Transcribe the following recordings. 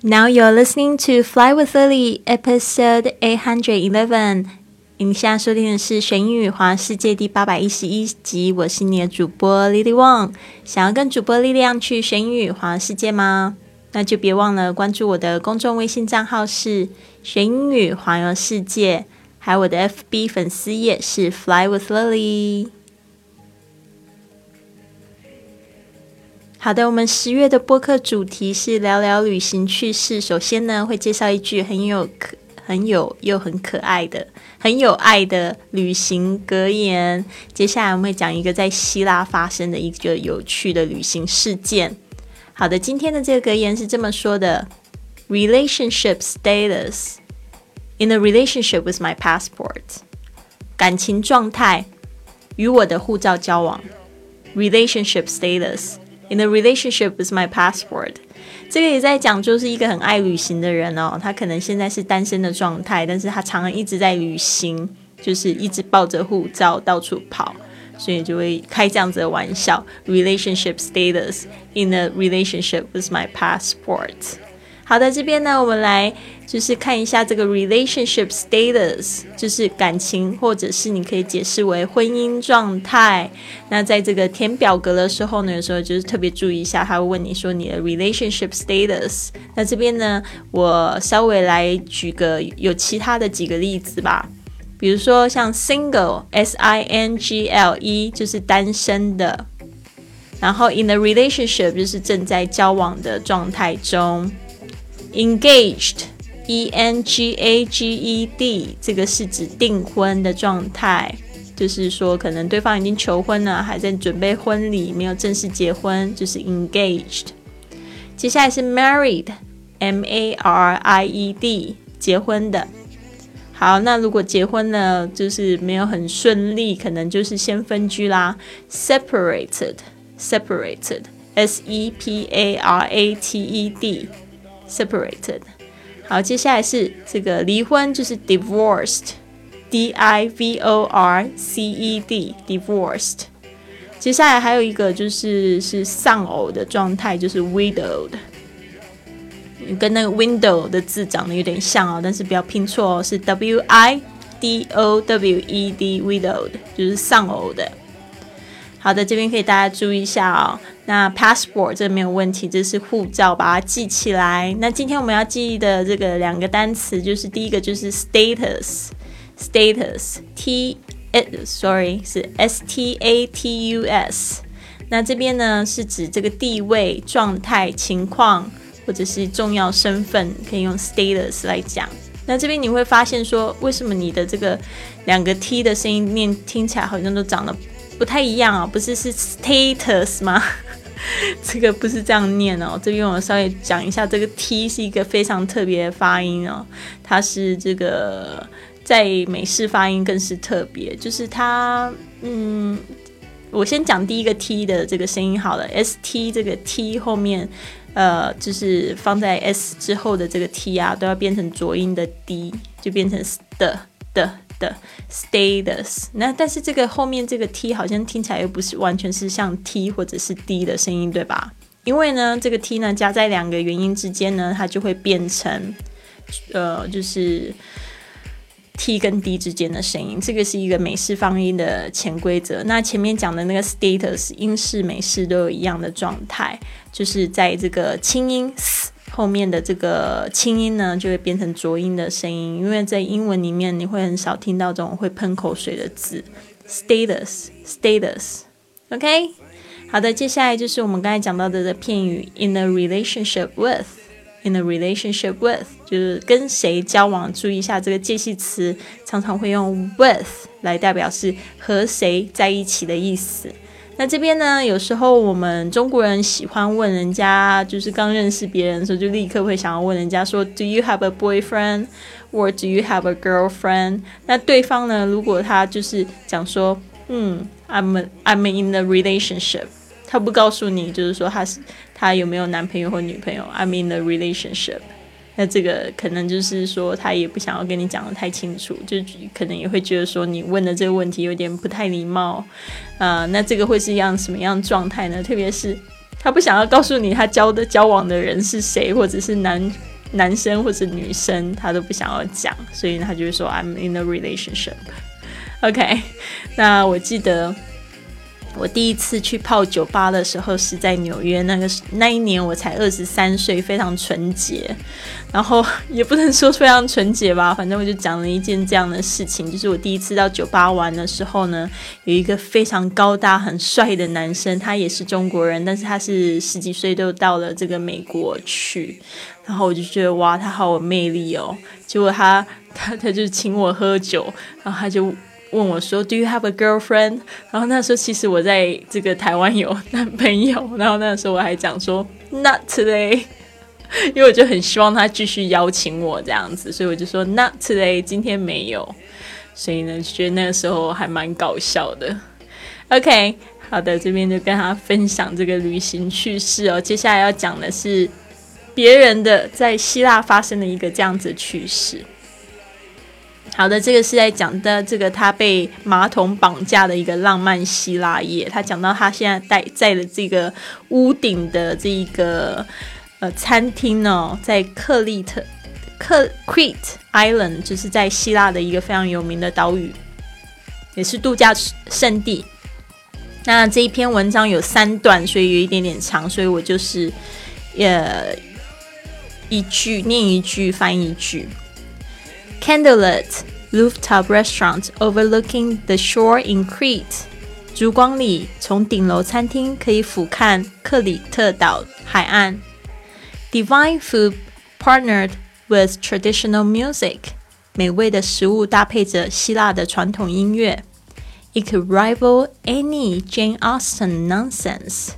Now you're listening to Fly with Lily, episode eight hundred eleven. 你现在收听的是《学英语环世界》第八百一十一集。我是你的主播 Lily Wang。想要跟主播力量去学英语环世界吗？那就别忘了关注我的公众微信账号是“学英语环游世界”，还有我的 FB 粉丝页是 “Fly with Lily”。好的，我们十月的播客主题是聊聊旅行趣事。首先呢，会介绍一句很有可、很有又很可爱的、很有爱的旅行格言。接下来我们会讲一个在希腊发生的一个有趣的旅行事件。好的，今天的这个格言是这么说的：Relationship status in a relationship with my passport，感情状态与我的护照交往。Relationship status。In a relationship with my passport，这个也在讲，就是一个很爱旅行的人哦。他可能现在是单身的状态，但是他常常一直在旅行，就是一直抱着护照到处跑，所以就会开这样子的玩笑。Relationship status in a relationship with my passport。好的，这边呢，我们来就是看一下这个 relationship status，就是感情或者是你可以解释为婚姻状态。那在这个填表格的时候呢，有时候就是特别注意一下，他会问你说你的 relationship status。那这边呢，我稍微来举个有其他的几个例子吧，比如说像 single，s i n g l e，就是单身的。然后 in a relationship 就是正在交往的状态中。Engaged, E N G A G E D，这个是指订婚的状态，就是说可能对方已经求婚了，还在准备婚礼，没有正式结婚，就是 engaged。接下来是 married, M A R I E D，结婚的。好，那如果结婚了，就是没有很顺利，可能就是先分居啦。Separated, separated, S E P A R A T E D。separated。好，接下来是这个离婚，就是 divorced，d i v o r c e d，divorced。接下来还有一个就是是丧偶的状态，就是 widowed，跟那个 window 的字长得有点像哦，但是不要拼错哦，是 w i d o w e d，widowed 就是丧偶的。 好的，这边可以大家注意一下哦。那 passport 这没有问题，这是护照，把它记起来。那今天我们要记的这个两个单词，就是第一个就是 status，status，t，sorry 是 s t a t u s。那这边呢是指这个地位、状态、情况或者是重要身份，可以用 status 来讲。那这边你会发现说，为什么你的这个两个 t 的声音念听起来好像都长得。不太一样啊，不是是 status 吗？这个不是这样念哦。这边我稍微讲一下，这个 t 是一个非常特别的发音哦。它是这个在美式发音更是特别，就是它，嗯，我先讲第一个 t 的这个声音好了。st 这个 t 后面，呃，就是放在 s 之后的这个 t 啊，都要变成浊音的 d，就变成的的。的 status，那但是这个后面这个 t 好像听起来又不是完全是像 t 或者是 d 的声音，对吧？因为呢，这个 t 呢加在两个元音之间呢，它就会变成呃，就是 t 跟 d 之间的声音。这个是一个美式发音的潜规则。那前面讲的那个 status，英式、美式都有一样的状态，就是在这个清音。后面的这个清音呢，就会变成浊音的声音，因为在英文里面你会很少听到这种会喷口水的字。status，status，OK，好的，接下来就是我们刚才讲到的的片语，in a relationship with，in a relationship with，就是跟谁交往，注意一下这个介系词，常常会用 with 来代表是和谁在一起的意思。那这边呢？有时候我们中国人喜欢问人家，就是刚认识别人的时候，就立刻会想要问人家说：“Do you have a boyfriend or do you have a girlfriend？” 那对方呢，如果他就是讲说：“嗯，I'm I'm in a relationship。”他不告诉你，就是说他是他有没有男朋友或女朋友？I'm in a relationship。那这个可能就是说，他也不想要跟你讲的太清楚，就可能也会觉得说你问的这个问题有点不太礼貌，啊，那这个会是一样什么样状态呢？特别是他不想要告诉你他交的交往的人是谁，或者是男男生或者女生，他都不想要讲，所以他就会说 I'm in a relationship。OK，那我记得。我第一次去泡酒吧的时候是在纽约，那个那一年我才二十三岁，非常纯洁，然后也不能说非常纯洁吧，反正我就讲了一件这样的事情，就是我第一次到酒吧玩的时候呢，有一个非常高大、很帅的男生，他也是中国人，但是他是十几岁就到了这个美国去，然后我就觉得哇，他好有魅力哦，结果他他 他就请我喝酒，然后他就。问我说：“Do you have a girlfriend？” 然后那时候其实我在这个台湾有男朋友，然后那时候我还讲说 “Not today”，因为我就很希望他继续邀请我这样子，所以我就说 “Not today”，今天没有。所以呢，觉得那个时候还蛮搞笑的。OK，好的，这边就跟他分享这个旅行趣事哦。接下来要讲的是别人的在希腊发生的一个这样子趣事。好的，这个是在讲的这个他被马桶绑架的一个浪漫希腊夜。他讲到他现在待在的这个屋顶的这一个呃餐厅呢，在克利特克 Crete Island，就是在希腊的一个非常有名的岛屿，也是度假胜地。那这一篇文章有三段，所以有一点点长，所以我就是呃一句念一句，翻译一句。Candlelit rooftop restaurant overlooking the shore in Crete。烛光里，从顶楼餐厅可以俯瞰克里特岛海岸。Divine food partnered with traditional music。美味的食物搭配着希腊的传统音乐。It could rival any Jane Austen nonsense。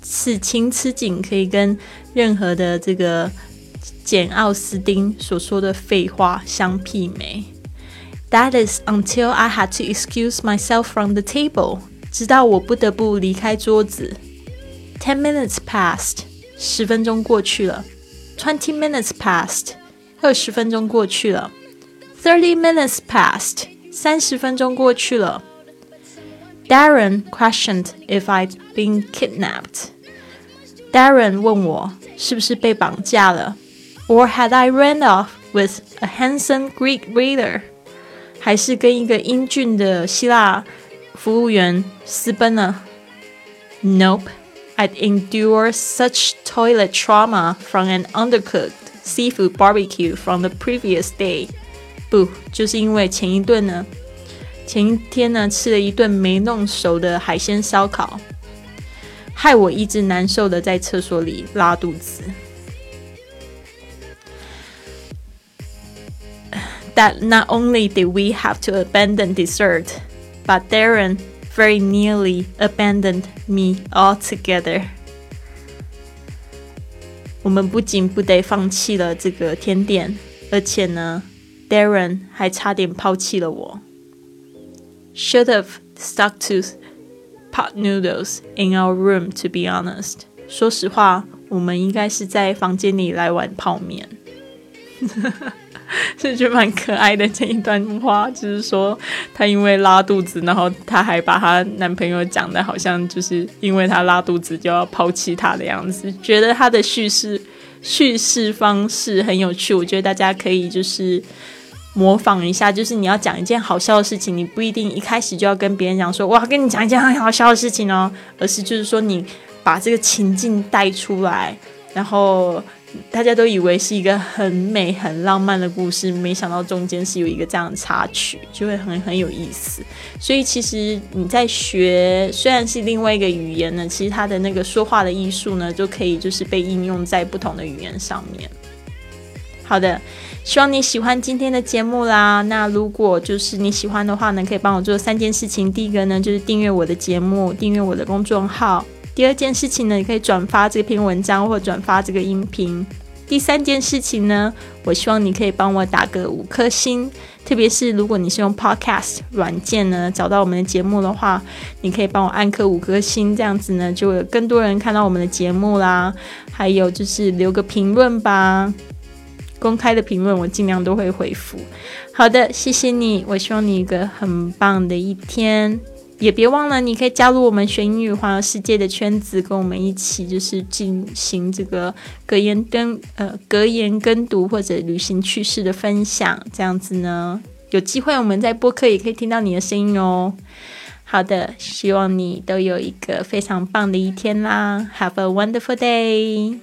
此情此景可以跟任何的这个 简·奥斯汀所说的废话相媲美。That is until I had to excuse myself from the table，直到我不得不离开桌子。Ten minutes passed，十分钟过去了。Twenty minutes passed，二十分钟过去了。Thirty minutes passed，三十分钟过去了。Darren questioned if I'd been kidnapped。Darren 问我是不是被绑架了。 or had I ran off with a handsome Greek waiter？还是跟一个英俊的希腊服务员私奔了？Nope, I'd endure such toilet trauma from an undercooked seafood barbecue from the previous day. 不，就是因为前一顿呢，前一天呢吃了一顿没弄熟的海鲜烧烤，害我一直难受的在厕所里拉肚子。 that not only did we have to abandon dessert, but Darren very nearly abandoned me altogether. 我们不仅不得放弃了这个甜点，而且呢，Darren 还差点抛弃了我。Should have stuck to pot noodles in our room, to be honest. 说实话，我们应该是在房间里来玩泡面。 是觉得蛮可爱的这一段话，就是说她因为拉肚子，然后她还把她男朋友讲的好像就是因为她拉肚子就要抛弃她的样子，觉得她的叙事叙事方式很有趣。我觉得大家可以就是模仿一下，就是你要讲一件好笑的事情，你不一定一开始就要跟别人讲说我要跟你讲一件很好笑的事情哦，而是就是说你把这个情境带出来，然后。大家都以为是一个很美、很浪漫的故事，没想到中间是有一个这样的插曲，就会很很有意思。所以其实你在学，虽然是另外一个语言呢，其实它的那个说话的艺术呢，就可以就是被应用在不同的语言上面。好的，希望你喜欢今天的节目啦。那如果就是你喜欢的话呢，可以帮我做三件事情。第一个呢，就是订阅我的节目，订阅我的公众号。第二件事情呢，你可以转发这篇文章或转发这个音频。第三件事情呢，我希望你可以帮我打个五颗星，特别是如果你是用 Podcast 软件呢找到我们的节目的话，你可以帮我按颗五颗星，这样子呢就有更多人看到我们的节目啦。还有就是留个评论吧，公开的评论我尽量都会回复。好的，谢谢你，我希望你一个很棒的一天。也别忘了，你可以加入我们学英语环游世界的圈子，跟我们一起就是进行这个格言跟呃格言跟读或者旅行趣事的分享。这样子呢，有机会我们在播客也可以听到你的声音哦。好的，希望你都有一个非常棒的一天啦！Have a wonderful day。